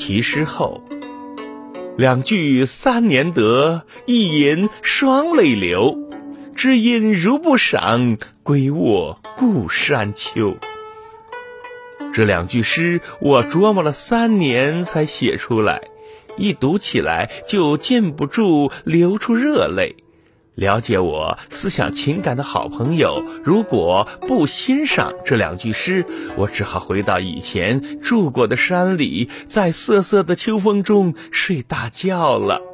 题诗后，两句三年得，一吟双泪流。知音如不赏，归卧故山秋。这两句诗，我琢磨了三年才写出来，一读起来就禁不住流出热泪。了解我思想情感的好朋友，如果不欣赏这两句诗，我只好回到以前住过的山里，在瑟瑟的秋风中睡大觉了。